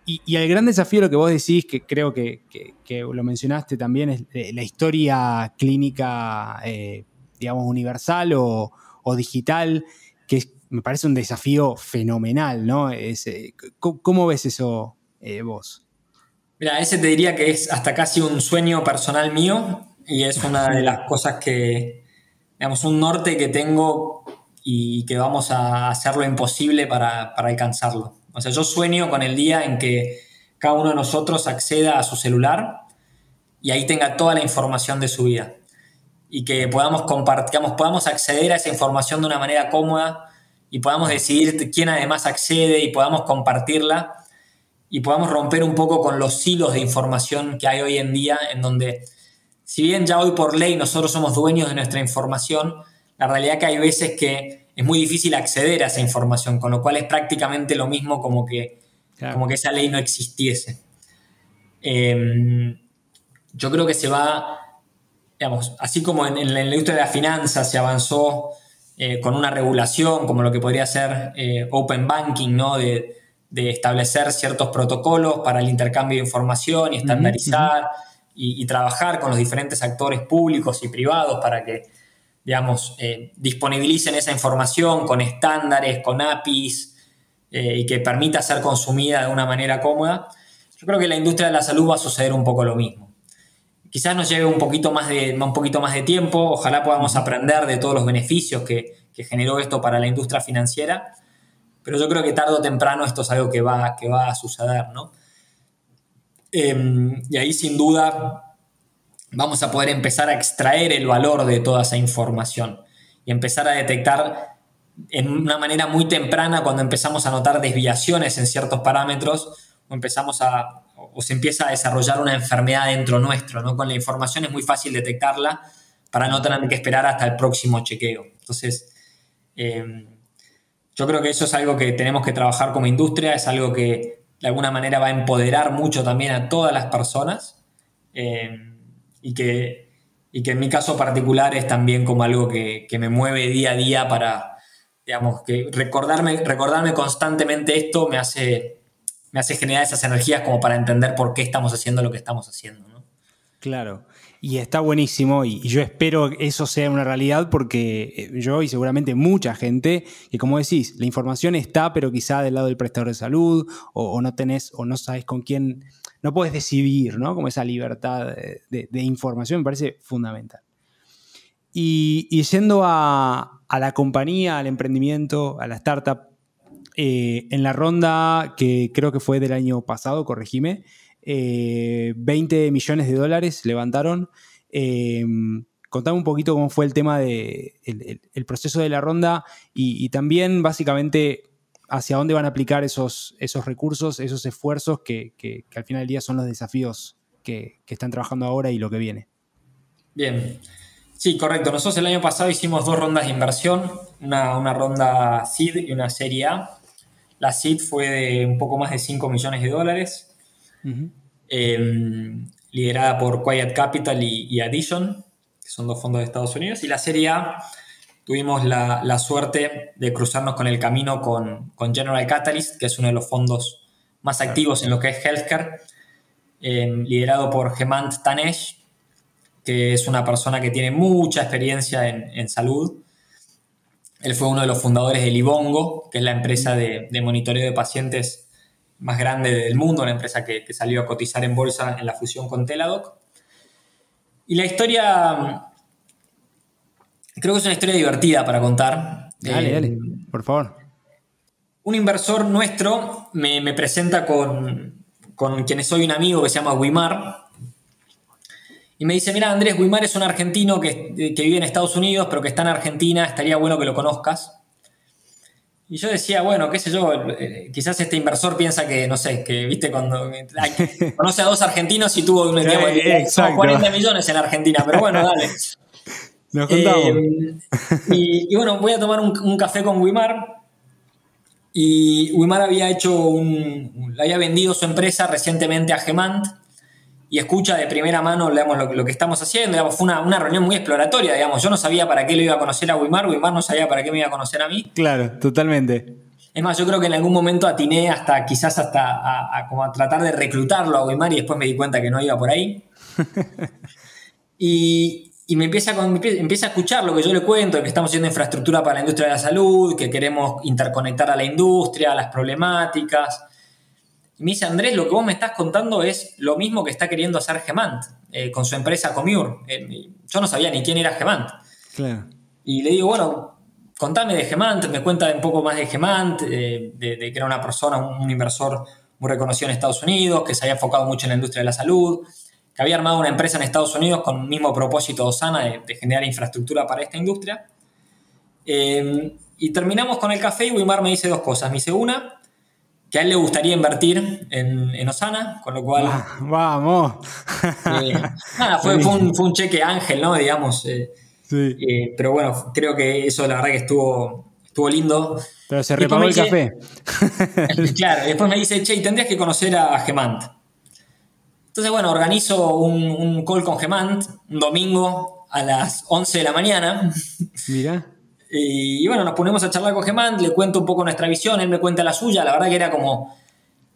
Y, el gran desafío, lo que vos decís, que creo que, lo mencionaste también, es la historia clínica, digamos, universal o, o digital, que es me parece un desafío fenomenal, ¿no? Eh, ¿cómo, ves eso eh, vos? Mira, ese te diría que es hasta casi un sueño personal mío y es una de las cosas que, digamos, un norte que tengo y que vamos a hacer lo imposible para, para alcanzarlo. O sea, yo sueño con el día en que cada uno de nosotros acceda a su celular y ahí tenga toda la información de su vida y que podamos compartir, podamos acceder a esa información de una manera cómoda y podamos decidir quién además accede y podamos compartirla y podamos romper un poco con los hilos de información que hay hoy en día, en donde, si bien ya hoy por ley nosotros somos dueños de nuestra información, la realidad que hay veces que es muy difícil acceder a esa información, con lo cual es prácticamente lo mismo como que, como que esa ley no existiese. Em, yo creo que se va, digamos, así como en, en la industria de la finanza se avanzó eh, con una regulación como lo que podría ser eh, Open Banking, ¿no? De, establecer ciertos protocolos para el intercambio de información y estandarizar y, trabajar con los diferentes actores públicos y privados para que, digamos, eh, disponibilicen esa información con estándares, con APIs y que permita ser consumida de una manera cómoda, yo creo que en la industria de la salud va a suceder un poco lo mismo. Quizás nos lleve un poquito más de, un poquito más de tiempo, ojalá podamos aprender de todos los beneficios que, generó esto para la industria financiera, pero yo creo que tarde o temprano esto es algo que va, que va a suceder, ¿no? Em, y ahí sin duda vamos a poder empezar a extraer el valor de toda esa información y empezar a detectar en una manera muy temprana cuando empezamos a notar desviaciones en ciertos parámetros o empezamos a o se empieza a desarrollar una enfermedad dentro nuestro, ¿no? Con la información es muy fácil detectarla para no tener que esperar hasta el próximo chequeo. Entonces, em, yo creo que eso es algo que tenemos que trabajar como industria, es algo que de alguna manera va a empoderar mucho también a todas las personas eh, y, que, y que en mi caso particular es también como algo que, me mueve día a día para, digamos, que recordarme, recordarme constantemente esto me hace, me hace generar esas energías como para entender por qué estamos haciendo lo que estamos haciendo. Claro. Y está buenísimo y, yo espero que eso sea una realidad porque eh, yo y seguramente mucha gente, que como decís, la información está, pero quizá del lado del prestador de salud o, no tenés o no sabes con quién, no puedes decidir, ¿no? Como esa libertad de, información me parece fundamental. Y, yendo a, la compañía, al emprendimiento, a la startup, eh, en la ronda que creo que fue del año pasado, corregime, 20 eh, millones de dólares levantaron. Eh, contame un poquito cómo fue el tema de el, proceso de la ronda y, también básicamente hacia dónde van a aplicar esos, esos recursos, esos esfuerzos que, al final del día son los desafíos que, están trabajando ahora y lo que viene. Bien, sí, correcto. Nosotros el año pasado hicimos dos rondas de inversión, una, una ronda SID y una serie A. La SID fue de un poco más de 5 millones de dólares Em, liderada por Quiet Capital y, Addition, que son dos fondos de Estados Unidos. Y la Serie A tuvimos la, suerte de cruzarnos con el camino con, General Catalyst, que es uno de los fondos más activos en lo que es healthcare, em, liderado por Hemant Tanesh, que es una persona que tiene mucha experiencia en, salud. Él fue uno de los fundadores de Libongo, que es la empresa de, de monitoreo de pacientes más grande del mundo, una empresa que, salió a cotizar en bolsa en la fusión con Teladoc. Y la historia, creo que es una historia divertida para contar. Dale, eh, dale, por favor. Un inversor nuestro me, presenta con, con quienes soy un amigo que se llama Wimar. Y me dice, mira Andrés, Wimar es un argentino que, que vive en Estados Unidos, pero que está en Argentina, estaría bueno que lo conozcas. Y yo decía, bueno, qué sé yo, eh, quizás este inversor piensa que, no sé, que viste cuando conoce a dos argentinos y tuvo 40 millones en Argentina, pero bueno, dale. Nos contamos. Eh, y, bueno, voy a tomar un, café con Wimar. Y Wimar había hecho un. había vendido su empresa recientemente a Gemant y escucha de primera mano lo, que estamos haciendo. fue una, reunión muy exploratoria, digamos. Yo no sabía para qué lo iba a conocer a Wimar, Wimar no sabía para qué me iba a conocer a mí. Claro, totalmente. Es más, yo creo que en algún momento atiné hasta quizás hasta a, como a tratar de reclutarlo a Wimar y después me di cuenta que no iba por ahí. y, me empieza, empieza a escuchar lo que yo le cuento, que estamos haciendo infraestructura para la industria de la salud, que queremos interconectar a la industria, las problemáticas. Me dice, Andrés, lo que vos me estás contando es lo mismo que está queriendo hacer Gemant eh, con su empresa Comure. Eh, yo no sabía ni quién era Gemant. Y le digo, bueno, contame de Gemant, me cuenta un poco más de Gemant, eh, de, que era una persona, un, inversor muy reconocido en Estados Unidos, que se había enfocado mucho en la industria de la salud, que había armado una empresa en Estados Unidos con el mismo propósito Osana de, de generar infraestructura para esta industria. y terminamos con el café y Wimar me dice dos cosas. Me dice, una, que a él le gustaría invertir en, Osana, con lo cual... Vamos. Eh, nada, fue, un, cheque ángel, ¿no? Digamos. Eh, sí. Eh, pero bueno, creo que eso la verdad que estuvo, estuvo lindo. Pero se repagó el café. claro, después me dice, che, tendrías que conocer a Gemant. Entonces, bueno, organizo un, un call con Gemant un domingo a las 11 de la mañana. Mira. Y, bueno, nos ponemos a charlar con Gemant, le cuento un poco nuestra visión, él me cuenta la suya, la verdad que era como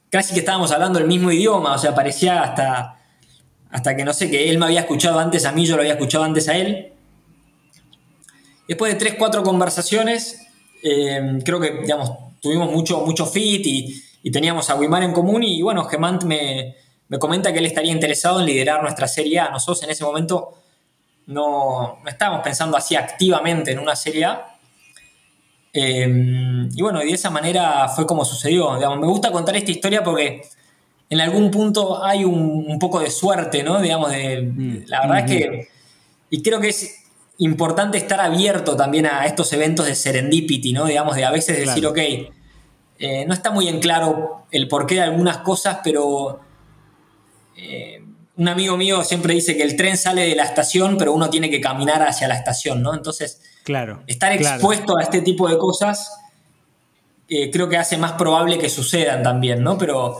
casi que estábamos hablando el mismo idioma, o sea, parecía hasta, hasta que no sé, que él me había escuchado antes a mí, yo lo había escuchado antes a él. Después de tres, cuatro conversaciones, eh, creo que, digamos, tuvimos mucho, mucho fit y, teníamos a Wimar en común y bueno, Gemant me, me, comenta que él estaría interesado en liderar nuestra Serie A. Nosotros en ese momento no, no estábamos pensando así activamente en una Serie A. Eh, y bueno, y de esa manera fue como sucedió. me gusta contar esta historia porque en algún punto hay un, poco de suerte, ¿no? Digamos, de, mm. la verdad es que, y creo que es importante estar abierto también a estos eventos de serendipity, ¿no? Digamos, de a veces decir, ok, eh, no está muy en claro el porqué de algunas cosas, pero eh, un amigo mío siempre dice que el tren sale de la estación, pero uno tiene que caminar hacia la estación, ¿no? Entonces, claro, estar expuesto a este tipo de cosas eh, creo que hace más probable que sucedan también, ¿no? Pero,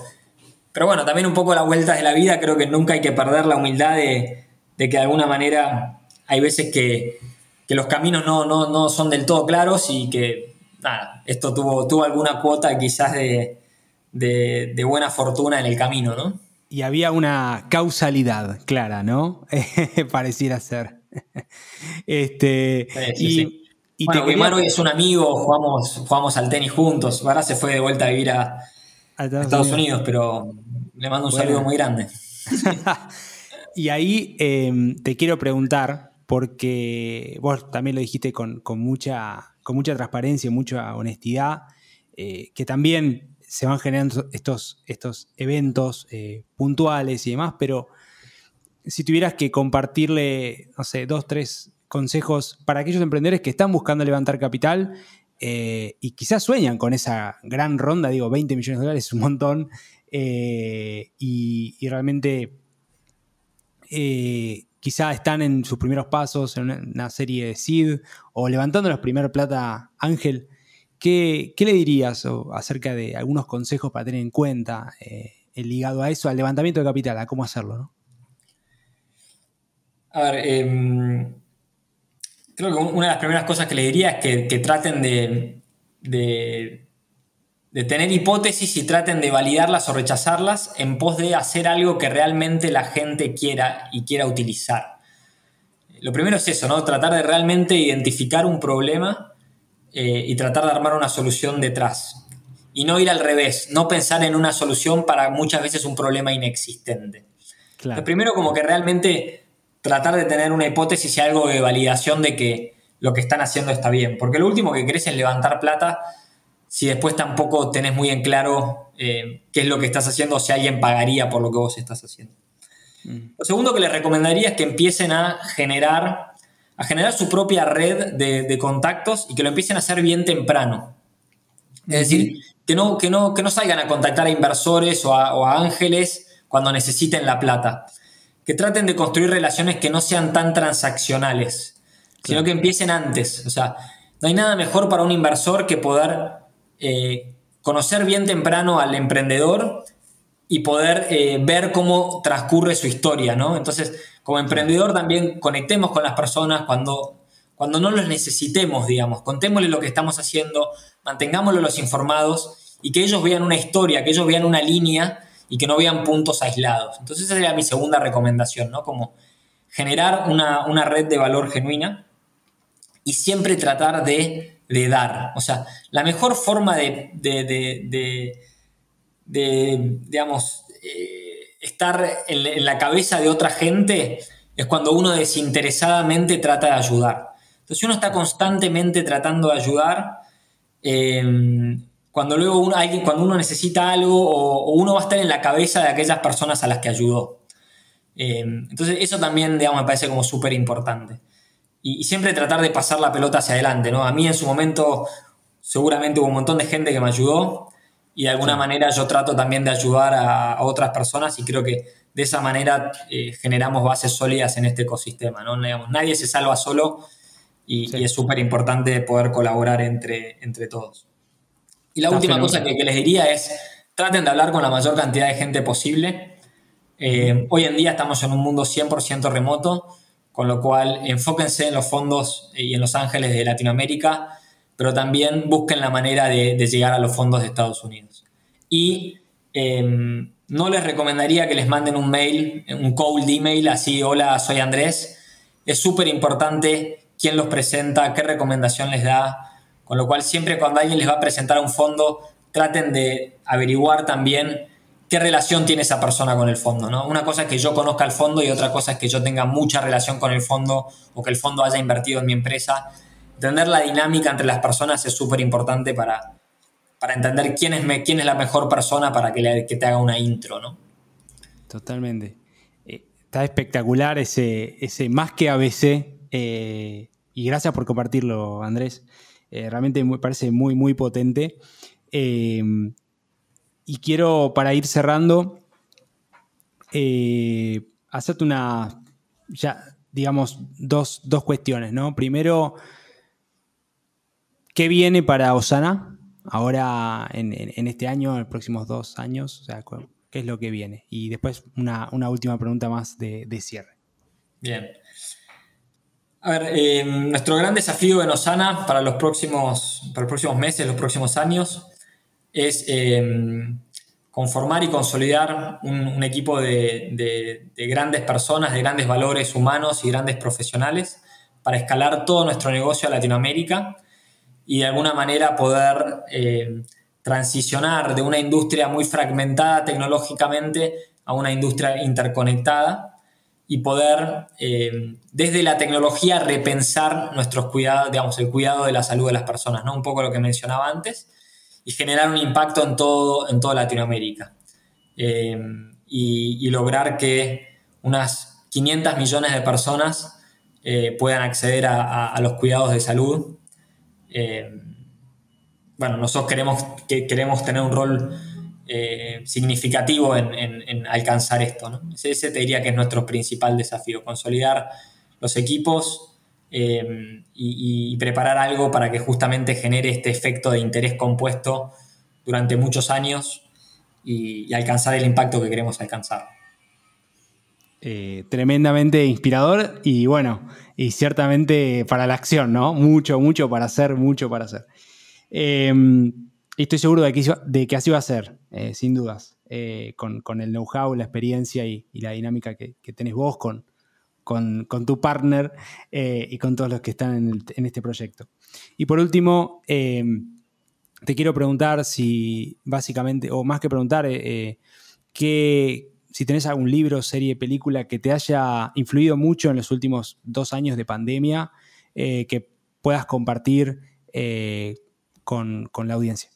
pero bueno, también un poco las vueltas de la vida, creo que nunca hay que perder la humildad de, que de alguna manera hay veces que, los caminos no, son del todo claros y que, nada, esto tuvo, tuvo alguna cuota quizás de, de buena fortuna en el camino, ¿no? Y había una causalidad clara, ¿no? Pareciera ser. este, y, bueno, es un amigo, jugamos, jugamos al tenis juntos. Ahora se fue de vuelta a vivir a, Estados, Unidos. pero le mando un saludo muy grande. y ahí em, te quiero preguntar, porque vos también lo dijiste con, mucha, con mucha transparencia y mucha honestidad, eh, que también se van generando estos, estos eventos eh, puntuales y demás, pero si tuvieras que compartirle, no sé, dos, tres consejos para aquellos emprendedores que están buscando levantar capital eh, y quizás sueñan con esa gran ronda, digo, 20 millones de dólares es un montón, eh, y, realmente quizás están en sus primeros pasos en una, serie de seed o levantando la primera plata ángel. ¿Qué, le dirías acerca de algunos consejos para tener en cuenta eh, ligado a eso, al levantamiento de capital, a cómo hacerlo? A ver, em, creo que una de las primeras cosas que le diría es que, traten de, de, tener hipótesis y traten de validarlas o rechazarlas en pos de hacer algo que realmente la gente quiera y quiera utilizar. Lo primero es eso, ¿no? Tratar de realmente identificar un problema eh, y tratar de armar una solución detrás. Y no ir al revés, no pensar en una solución para muchas veces un problema inexistente. Lo primero como que realmente tratar de tener una hipótesis y algo de validación de que lo que están haciendo está bien. Porque lo último que querés es levantar plata si después tampoco tenés muy en claro eh, qué es lo que estás haciendo o si alguien pagaría por lo que vos estás haciendo. Mm. Lo segundo que les recomendaría es que empiecen a generar a generar su propia red de, contactos y que lo empiecen a hacer bien temprano. Es decir, que no, que, no, que no salgan a contactar a inversores o a, ángeles cuando necesiten la plata. Que traten de construir relaciones que no sean tan transaccionales, sino que empiecen antes. O sea, no hay nada mejor para un inversor que poder eh, conocer bien temprano al emprendedor y poder eh, ver cómo transcurre su historia, ¿no? Entonces, como emprendedor también conectemos con las personas cuando, cuando no los necesitemos, digamos, contémosle lo que estamos haciendo, mantengámoslos los informados y que ellos vean una historia, que ellos vean una línea y que no vean puntos aislados. Entonces esa sería mi segunda recomendación, ¿no? Como generar una, red de valor genuina y siempre tratar de, dar. O sea, la mejor forma de, de, digamos, eh, estar en, la cabeza de otra gente es cuando uno desinteresadamente trata de ayudar. Entonces, uno está constantemente tratando de ayudar, em, cuando luego uno, cuando uno necesita algo o, uno va a estar en la cabeza de aquellas personas a las que ayudó. Em, entonces, eso también, digamos, me parece como súper importante. Y, y, siempre tratar de pasar la pelota hacia adelante, ¿no? A mí en su momento seguramente hubo un montón de gente que me ayudó, y de alguna manera yo trato también de ayudar a, otras personas y creo que de esa manera eh, generamos bases sólidas en este ecosistema. ¿no? nadie se salva solo y, es súper importante poder colaborar entre, entre todos. Y la última cosa que, les diría es, traten de hablar con la mayor cantidad de gente posible. Eh, hoy en día estamos en un mundo 100% remoto, con lo cual enfóquense en los fondos y en los ángeles de Latinoamérica pero también busquen la manera de, llegar a los fondos de Estados Unidos. Y em, no les recomendaría que les manden un mail, un cold email, así, hola, soy Andrés. Es súper importante quién los presenta, qué recomendación les da, con lo cual siempre cuando alguien les va a presentar un fondo, traten de averiguar también qué relación tiene esa persona con el fondo. ¿no? Una cosa es que yo conozca el fondo y otra cosa es que yo tenga mucha relación con el fondo o que el fondo haya invertido en mi empresa. Entender la dinámica entre las personas es súper importante para, para entender quién es, me, quién es la mejor persona para que, que te haga una intro. ¿no? Totalmente. Eh, está espectacular ese, ese más que ABC. Eh, y gracias por compartirlo, Andrés. Eh, realmente me parece muy, muy potente. Y quiero, para ir cerrando, eh, hacerte una, ya, digamos, dos, cuestiones, ¿no? Primero, ¿qué viene para Osana ahora en, este año, en los próximos dos años? O sea, ¿qué es lo que viene? Y después una, última pregunta más de, cierre. Bien. A ver, eh, nuestro gran desafío en Osana para los próximos, para los próximos meses, los próximos años, es em, conformar y consolidar un, equipo de, grandes personas, de grandes valores humanos y grandes profesionales para escalar todo nuestro negocio a Latinoamérica y de alguna manera poder eh, transicionar de una industria muy fragmentada tecnológicamente a una industria interconectada y poder eh, desde la tecnología repensar nuestros cuidados, digamos, el cuidado de la salud de las personas, ¿no? Un poco lo que mencionaba antes y generar un impacto en, todo, en toda Latinoamérica. Eh, y, lograr que unas 500 millones de personas puedan acceder a, los cuidados de salud. Eh, bueno, nosotros queremos, que, queremos tener un rol significativo en, alcanzar esto. Ese, te diría que es nuestro principal desafío, consolidar los equipos Em, y, preparar algo para que justamente genere este efecto de interés compuesto durante muchos años y, alcanzar el impacto que queremos alcanzar. Eh, tremendamente inspirador y bueno, y ciertamente para la acción, ¿no? Mucho, mucho para hacer, mucho para hacer. Em, estoy seguro de que, de que, así va a ser, eh, sin dudas, eh, con, el know-how, la experiencia y, la dinámica que, que tenés vos con, con, tu partner y con todos los que están en, este proyecto. Y por último, em, te quiero preguntar si básicamente, o más que preguntar, eh, si tenés algún libro, serie, película que te haya influido mucho en los últimos dos años de pandemia, que puedas compartir con, con la audiencia.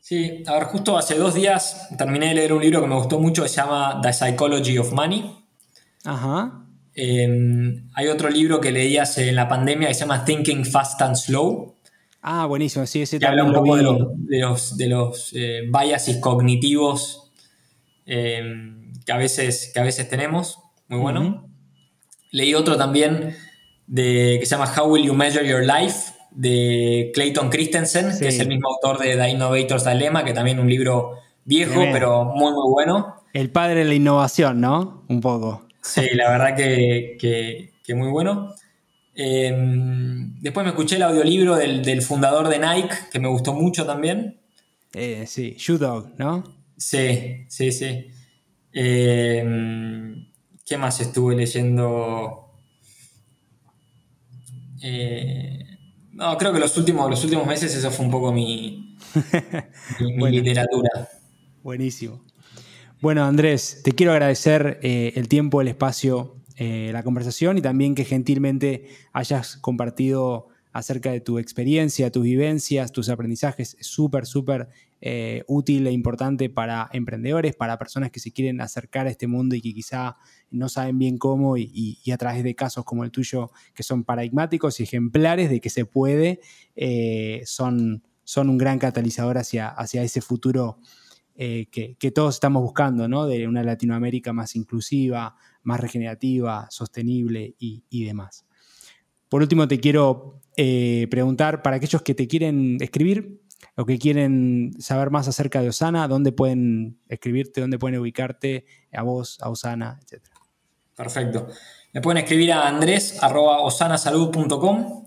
Sí, a ver, justo hace dos días terminé de leer un libro que me gustó mucho, que se llama The Psychology of Money. Ajá. Em, hay otro libro que leí hace en la pandemia que se llama Thinking Fast and Slow. Ah, buenísimo, sí, ese que habla un poco de los, de los, eh, biases cognitivos em, que, a veces, que a veces tenemos. Muy bueno. Leí otro también de, que se llama How Will You Measure Your Life de Clayton Christensen, que es el mismo autor de The Innovator's Dilemma, que también un libro viejo, pero muy, muy bueno. El padre de la innovación, ¿no? Un poco. Sí, la verdad que, muy bueno. Em, después me escuché el audiolibro del, fundador de Nike, que me gustó mucho también. Eh, sí, Shoe Dog, ¿no? Sí, sí, sí. Em, ¿Qué más estuve leyendo? Eh, no, creo que los últimos, los últimos meses eso fue un poco mi, mi literatura. Buenísimo. Bueno, Andrés, te quiero agradecer eh, el tiempo, el espacio, eh, la conversación y también que gentilmente hayas compartido acerca de tu experiencia, tus vivencias, tus aprendizajes. Es súper, súper eh, útil e importante para emprendedores, para personas que se quieren acercar a este mundo y que quizá no saben bien cómo y, a través de casos como el tuyo, que son paradigmáticos y ejemplares de que se puede, son, son un gran catalizador hacia, hacia ese futuro eh, que, todos estamos buscando, ¿no? De una Latinoamérica más inclusiva, más regenerativa, sostenible y, demás. Por último, te quiero eh, preguntar, para aquellos que te quieren escribir o que quieren saber más acerca de Osana, ¿dónde pueden escribirte, dónde pueden ubicarte, a vos, a Osana, etcétera? Perfecto. Me pueden escribir a andrés.osanasalud.com.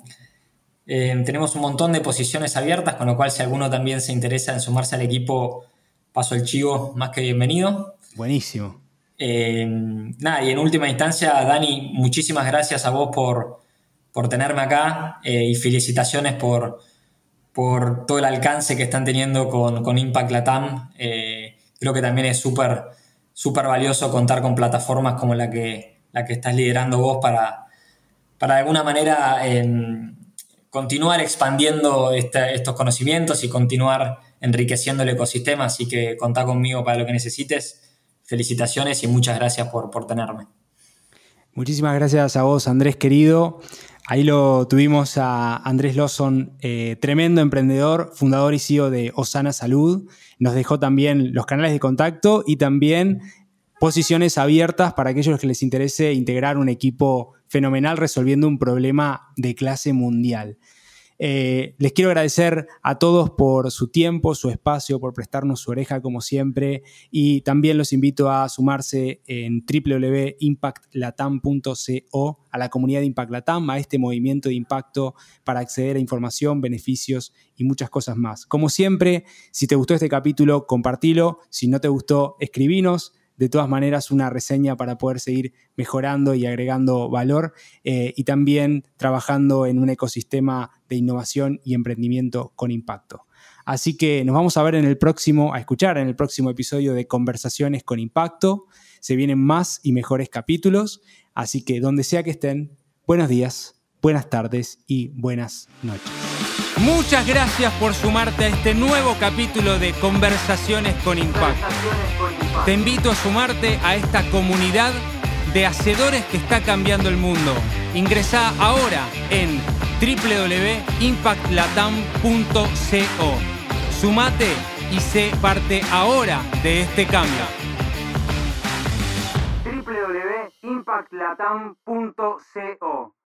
Eh, tenemos un montón de posiciones abiertas, con lo cual si alguno también se interesa en sumarse al equipo paso el chivo, más que bienvenido. Buenísimo. Eh, nada, y en última instancia, Dani, muchísimas gracias a vos por, por tenerme acá eh, y felicitaciones por, por todo el alcance que están teniendo con, Impact Latam. Eh, creo que también es súper súper valioso contar con plataformas como la que, la que estás liderando vos para, para de alguna manera em, continuar expandiendo estos conocimientos y continuar enriqueciendo el ecosistema. Así que contá conmigo para lo que necesites. Felicitaciones y muchas gracias por, por tenerme. Muchísimas gracias a vos, Andrés querido. Ahí lo tuvimos a Andrés Lawson, eh, tremendo emprendedor, fundador y CEO de Osana Salud. Nos dejó también los canales de contacto y también posiciones abiertas para aquellos que les interese integrar un equipo fenomenal resolviendo un problema de clase mundial. Eh, les quiero agradecer a todos por su tiempo, su espacio, por prestarnos su oreja como siempre y también los invito a sumarse en www.impactlatam.co a la comunidad de Impact Latam, a este movimiento de impacto para acceder a información, beneficios y muchas cosas más. Como siempre, si te gustó este capítulo, compartilo. Si no te gustó, escribinos de todas maneras una reseña para poder seguir mejorando y agregando valor eh, y también trabajando en un ecosistema de innovación y emprendimiento con impacto. Así que nos vamos a ver en el próximo, a escuchar en el próximo episodio de Conversaciones con Impacto. Se vienen más y mejores capítulos, así que donde sea que estén, buenos días, buenas tardes y buenas noches. Muchas gracias por sumarte a este nuevo capítulo de Conversaciones con Impacto. Te invito a sumarte a esta comunidad de hacedores que está cambiando el mundo. Ingresa ahora en www.impactlatam.co. Sumate y sé parte ahora de este cambio. www.impactlatam.co